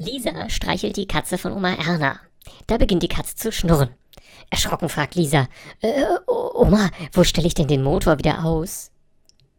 Lisa streichelt die Katze von Oma Erna. Da beginnt die Katze zu schnurren. Erschrocken fragt Lisa, äh, Oma, wo stelle ich denn den Motor wieder aus?